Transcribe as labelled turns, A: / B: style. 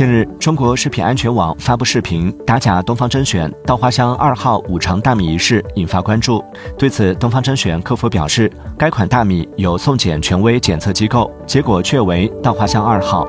A: 近日，中国食品安全网发布视频打假东方甄选稻花香二号五常大米一事引发关注。对此，东方甄选客服表示，该款大米有送检权威检测机构，结果确为稻花香二号。